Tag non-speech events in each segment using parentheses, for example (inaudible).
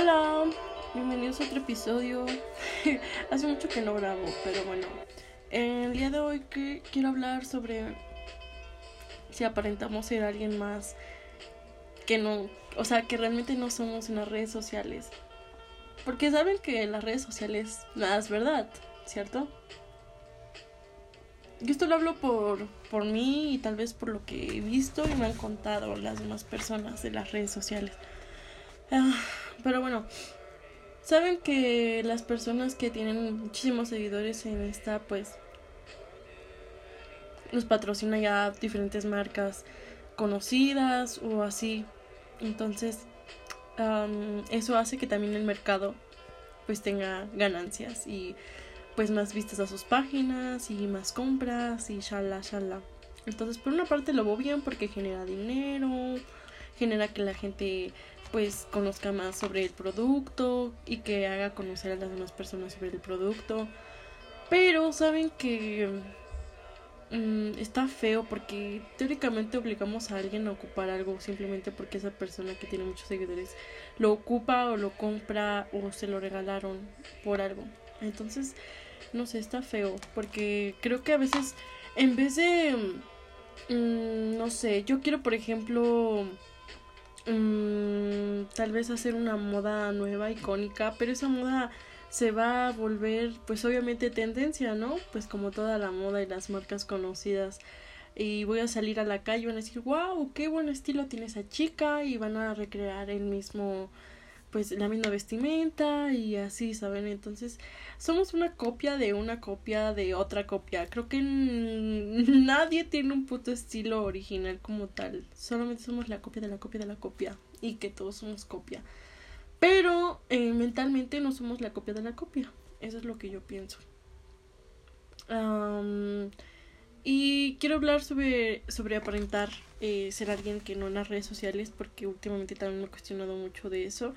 Hola, bienvenidos a otro episodio. (laughs) Hace mucho que no grabo, pero bueno. El día de hoy que quiero hablar sobre si aparentamos ser alguien más que no, o sea, que realmente no somos en las redes sociales. Porque saben que las redes sociales nada es verdad, ¿cierto? Yo esto lo hablo por, por mí y tal vez por lo que he visto y me han contado las demás personas de las redes sociales. Ah, pero bueno, saben que las personas que tienen muchísimos seguidores en esta, pues, los patrocina ya diferentes marcas conocidas o así. Entonces, eso hace que también el mercado pues tenga ganancias y pues más vistas a sus páginas y más compras y shala shala. Entonces, por una parte lo veo bien porque genera dinero, genera que la gente pues conozca más sobre el producto y que haga conocer a las demás personas sobre el producto. Pero saben que mm, está feo porque teóricamente obligamos a alguien a ocupar algo simplemente porque esa persona que tiene muchos seguidores lo ocupa o lo compra o se lo regalaron por algo. Entonces, no sé, está feo porque creo que a veces en vez de, mm, no sé, yo quiero por ejemplo Mm, tal vez hacer una moda nueva, icónica, pero esa moda se va a volver pues obviamente tendencia, ¿no? Pues como toda la moda y las marcas conocidas. Y voy a salir a la calle y van a decir, wow, qué buen estilo tiene esa chica y van a recrear el mismo pues la misma vestimenta y así, ¿saben? Entonces, somos una copia de una copia de otra copia. Creo que (laughs) nadie tiene un puto estilo original como tal. Solamente somos la copia de la copia de la copia y que todos somos copia. Pero eh, mentalmente no somos la copia de la copia. Eso es lo que yo pienso. y quiero hablar sobre, sobre aparentar eh, ser alguien que no en las redes sociales porque últimamente también me he cuestionado mucho de eso.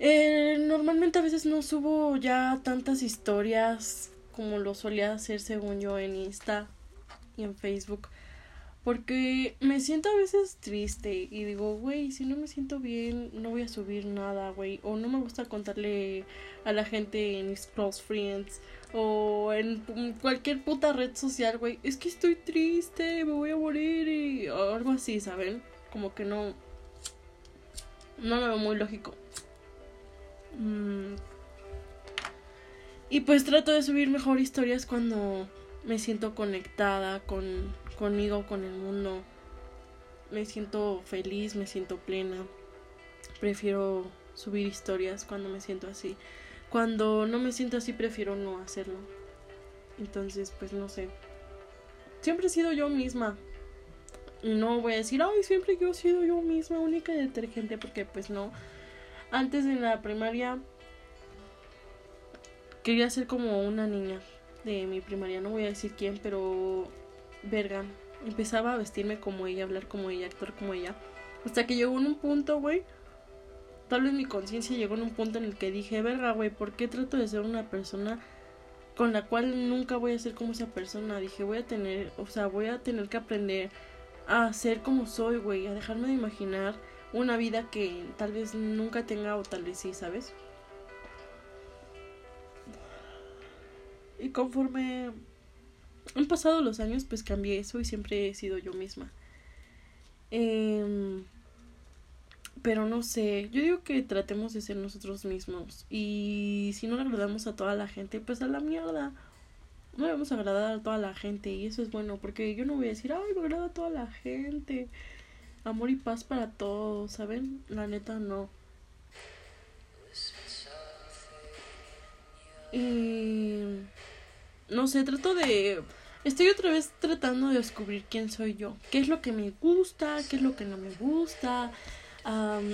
Eh, normalmente a veces no subo ya tantas historias como lo solía hacer según yo en Insta y en Facebook. Porque me siento a veces triste y digo, güey, si no me siento bien, no voy a subir nada, güey. O no me gusta contarle a la gente en mis close friends o en cualquier puta red social, güey. Es que estoy triste, me voy a morir y o algo así, ¿saben? Como que no... No me veo muy lógico. Y pues trato de subir mejor historias cuando me siento conectada con conmigo, con el mundo. Me siento feliz, me siento plena. Prefiero subir historias cuando me siento así. Cuando no me siento así, prefiero no hacerlo. Entonces, pues no sé. Siempre he sido yo misma. No voy a decir, ay, siempre yo he sido yo misma, única y detergente, porque pues no. Antes en la primaria quería ser como una niña de mi primaria, no voy a decir quién, pero verga, empezaba a vestirme como ella, hablar como ella, actuar como ella, hasta que llegó en un punto, güey, tal vez mi conciencia llegó en un punto en el que dije, verga, güey, ¿por qué trato de ser una persona con la cual nunca voy a ser como esa persona? Dije, voy a tener, o sea, voy a tener que aprender a ser como soy, güey, a dejarme de imaginar una vida que tal vez nunca tenga o tal vez sí, ¿sabes? Y conforme han pasado los años, pues cambié eso y siempre he sido yo misma. Em, pero no sé, yo digo que tratemos de ser nosotros mismos. Y si no le agradamos a toda la gente, pues a la mierda. No le vamos a agradar a toda la gente y eso es bueno porque yo no voy a decir, ay, me agrada a toda la gente amor y paz para todos, ¿saben? La neta no. Y no sé, trato de estoy otra vez tratando de descubrir quién soy yo, qué es lo que me gusta, qué es lo que no me gusta,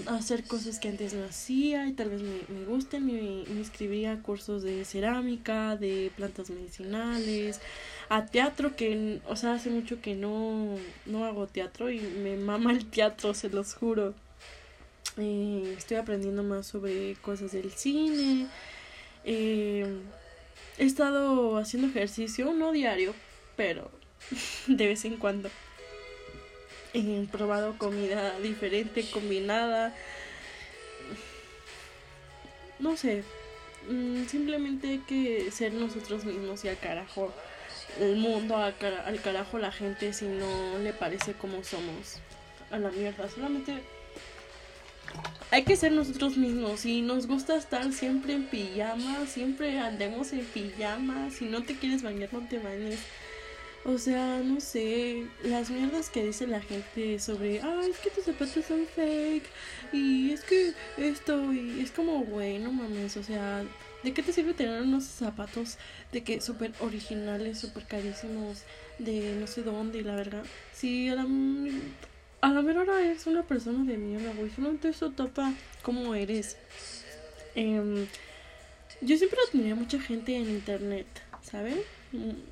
hacer cosas que antes no hacía y tal vez me, me gusten. Me, me a cursos de cerámica, de plantas medicinales, a teatro que, o sea, hace mucho que no, no hago teatro y me mama el teatro, se los juro. Eh, estoy aprendiendo más sobre cosas del cine. Eh, he estado haciendo ejercicio, no diario, pero (laughs) de vez en cuando. He probado comida diferente, combinada. no sé, mm, simplemente hay que ser nosotros mismos y al carajo el mundo, al, al carajo la gente si no le parece como somos. A la mierda, solamente hay que ser nosotros mismos. Y nos gusta estar siempre en pijama, siempre andemos en pijama. Si no te quieres bañar, no te bañes. O sea, no sé, las mierdas que dice la gente sobre, ay, es que tus zapatos son fake, y es que esto, y es como, güey, no mames, o sea, ¿de qué te sirve tener unos zapatos de que súper originales, súper carísimos, de no sé dónde, y la verdad? Si a la, a la menor hora eres una persona de mierda, güey, solamente eso topa cómo eres. Eh, yo siempre admiré mucha gente en internet, ¿saben?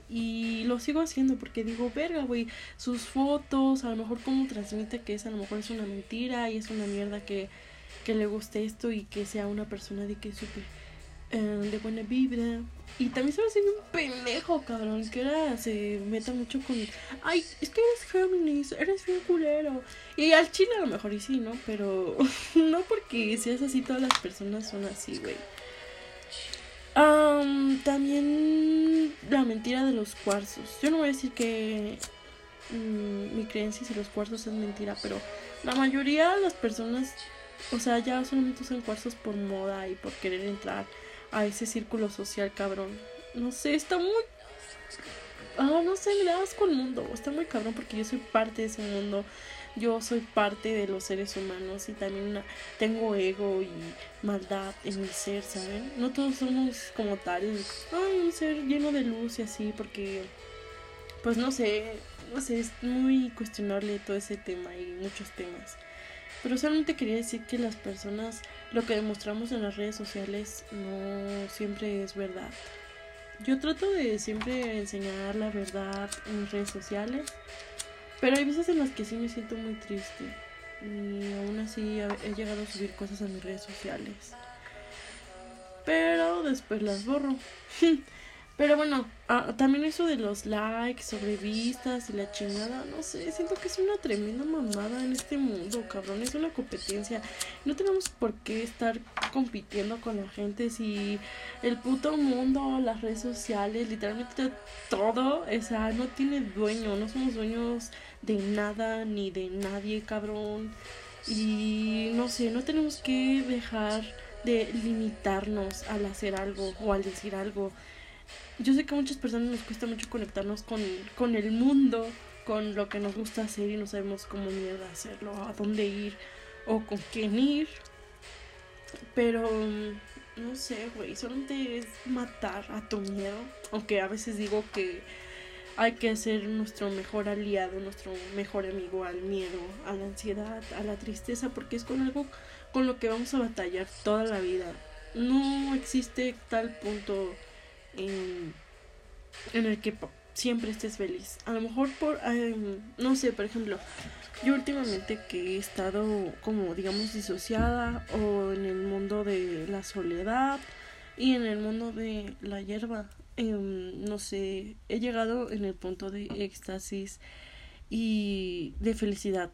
Y lo sigo haciendo porque digo, verga, güey, sus fotos, a lo mejor cómo transmite que es, a lo mejor es una mentira y es una mierda que, que le guste esto y que sea una persona de que súper eh, de buena vibra. Y también se me hace un pendejo, cabrón, que ahora se meta mucho con, ay, es que eres Géminis, eres bien culero. Y al chile a lo mejor y sí, ¿no? Pero (laughs) no porque seas así, todas las personas son así, güey también la mentira de los cuarzos. Yo no voy a decir que mm, mi creencia de los cuarzos es mentira, pero la mayoría de las personas, o sea, ya solamente usan cuarzos por moda y por querer entrar a ese círculo social, cabrón. No sé, está muy... Ah, no sé, me da asco el mundo. Está muy cabrón porque yo soy parte de ese mundo yo soy parte de los seres humanos y también tengo ego y maldad en mi ser, ¿saben? No todos somos como tal, ay, un ser lleno de luz y así, porque, pues no sé, no sé, es muy cuestionable todo ese tema y muchos temas. Pero solamente quería decir que las personas, lo que demostramos en las redes sociales no siempre es verdad. Yo trato de siempre enseñar la verdad en redes sociales pero hay veces en las que sí me siento muy triste. Y aún así he llegado a subir cosas a mis redes sociales. Pero después las borro. (laughs) Pero bueno, ah, también eso de los likes sobre vistas y la chingada, no sé, siento que es una tremenda mamada en este mundo, cabrón, es una competencia. No tenemos por qué estar compitiendo con la gente si el puto mundo, las redes sociales, literalmente todo, o sea, no tiene dueño, no somos dueños de nada ni de nadie, cabrón. Y no sé, no tenemos que dejar de limitarnos al hacer algo o al decir algo yo sé que a muchas personas nos cuesta mucho conectarnos con, con el mundo, con lo que nos gusta hacer y no sabemos cómo mierda hacerlo, a dónde ir o con quién ir. Pero no sé, güey, solamente es matar a tu miedo. Aunque a veces digo que hay que ser nuestro mejor aliado, nuestro mejor amigo al miedo, a la ansiedad, a la tristeza, porque es con algo con lo que vamos a batallar toda la vida. No existe tal punto en, el que siempre estés feliz. A lo mejor por, no sé, por ejemplo, yo últimamente que he estado como digamos disociada o en el mundo de la soledad y en el mundo de la hierba, em, no sé, he llegado en el punto de éxtasis y de felicidad.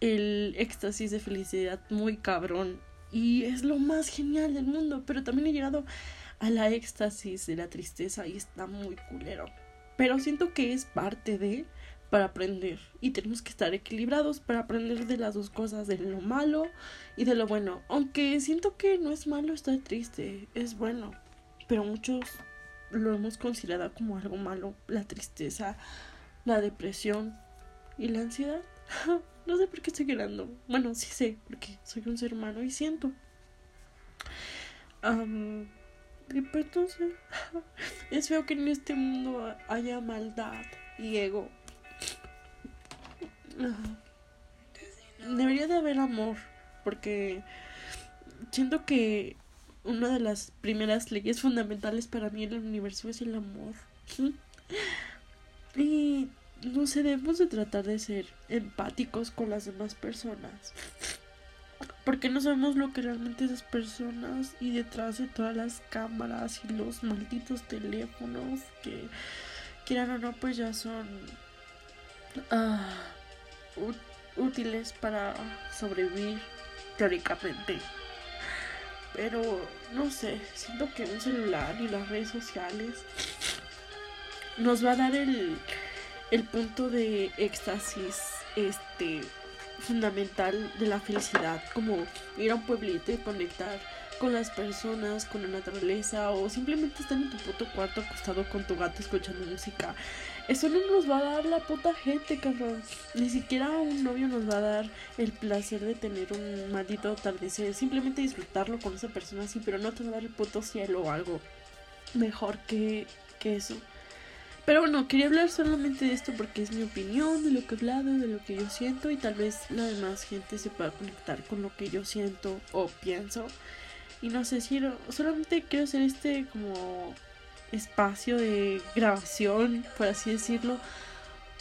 El éxtasis de felicidad muy cabrón y es lo más genial del mundo, pero también he llegado a la éxtasis de la tristeza y está muy culero. Pero siento que es parte de para aprender y tenemos que estar equilibrados para aprender de las dos cosas, de lo malo y de lo bueno. Aunque siento que no es malo estar triste, es bueno, pero muchos lo hemos considerado como algo malo, la tristeza, la depresión y la ansiedad. (laughs) no sé por qué estoy llorando. Bueno, sí sé, porque soy un ser humano y siento. Y entonces (laughs) es feo que en este mundo haya maldad y ego. Debería de haber amor, porque siento que una de las primeras leyes fundamentales para mí en el universo es el amor. (laughs) Y no sé, debemos de tratar de ser empáticos con las demás personas porque no sabemos lo que realmente esas personas y detrás de todas las cámaras y los malditos teléfonos que quieran o no pues ya son ah, útiles para sobrevivir teóricamente. Pero no sé, siento que un celular y las redes sociales nos va a dar el, el punto de éxtasis este fundamental de la felicidad, como ir a un pueblito y conectar con las personas, con la naturaleza o simplemente estar en tu puto cuarto acostado con tu gato escuchando música. Eso no nos va a dar la puta gente, cabrón. Ni siquiera un novio nos va a dar el placer de tener un maldito atardecer. Simplemente disfrutarlo con esa persona así, pero no te va a dar el puto cielo o algo mejor que, que eso. Pero bueno, quería hablar solamente de esto porque es mi opinión, de lo que he hablado, de lo que yo siento y tal vez la demás gente se pueda conectar con lo que yo siento o pienso. Y no sé si solamente quiero hacer este como espacio de grabación, por así decirlo,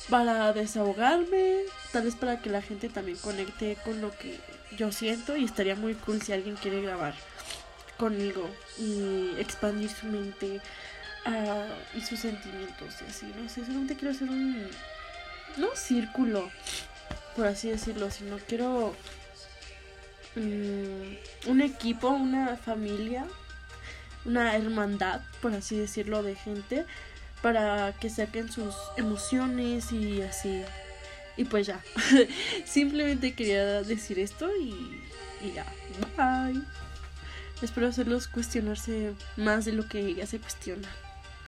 para desahogarme, tal vez para que la gente también conecte con lo que yo siento y estaría muy cool si alguien quiere grabar conmigo y expandir su mente uh, y sus sentimientos y así, no sé, solamente quiero hacer un no círculo, por así decirlo, sino quiero Mm, un equipo, una familia, una hermandad, por así decirlo, de gente para que saquen sus emociones y así. Y pues ya, (laughs) simplemente quería decir esto y, y ya, bye. Espero hacerlos cuestionarse más de lo que ya se cuestiona.